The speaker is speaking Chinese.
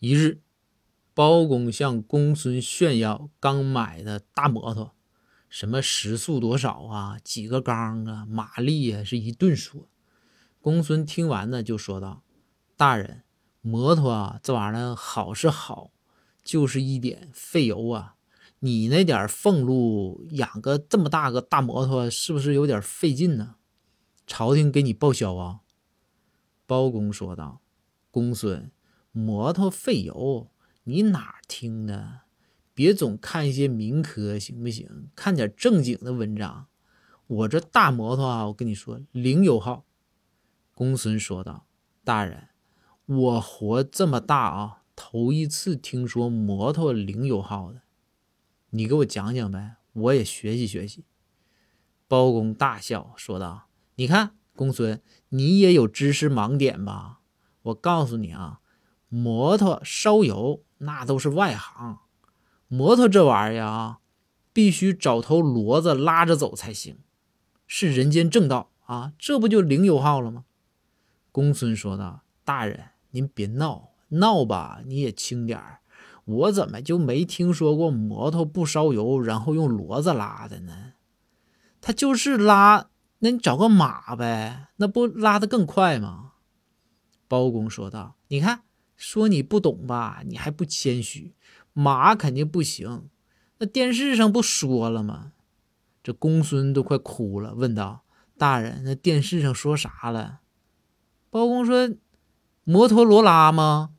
一日，包公向公孙炫耀刚买的大摩托，什么时速多少啊，几个缸啊，马力啊，是一顿说。公孙听完呢，就说道：“大人，摩托啊，这玩意儿好是好，就是一点费油啊。你那点俸禄养个这么大个大摩托，是不是有点费劲呢？朝廷给你报销啊？”包公说道：“公孙。”摩托费油，你哪听的？别总看一些民科，行不行？看点正经的文章。我这大摩托啊，我跟你说，零油耗。公孙说道：“大人，我活这么大啊，头一次听说摩托零油耗的。你给我讲讲呗，我也学习学习。”包公大笑说道：“你看，公孙，你也有知识盲点吧？我告诉你啊。”摩托烧油那都是外行，摩托这玩意儿啊，必须找头骡子拉着走才行，是人间正道啊！这不就零油耗了吗？公孙说道：“大人，您别闹，闹吧你也轻点儿。我怎么就没听说过摩托不烧油，然后用骡子拉的呢？他就是拉，那你找个马呗，那不拉的更快吗？”包公说道：“你看。”说你不懂吧，你还不谦虚。马肯定不行，那电视上不说了吗？这公孙都快哭了，问道：“大人，那电视上说啥了？”包公说：“摩托罗拉吗？”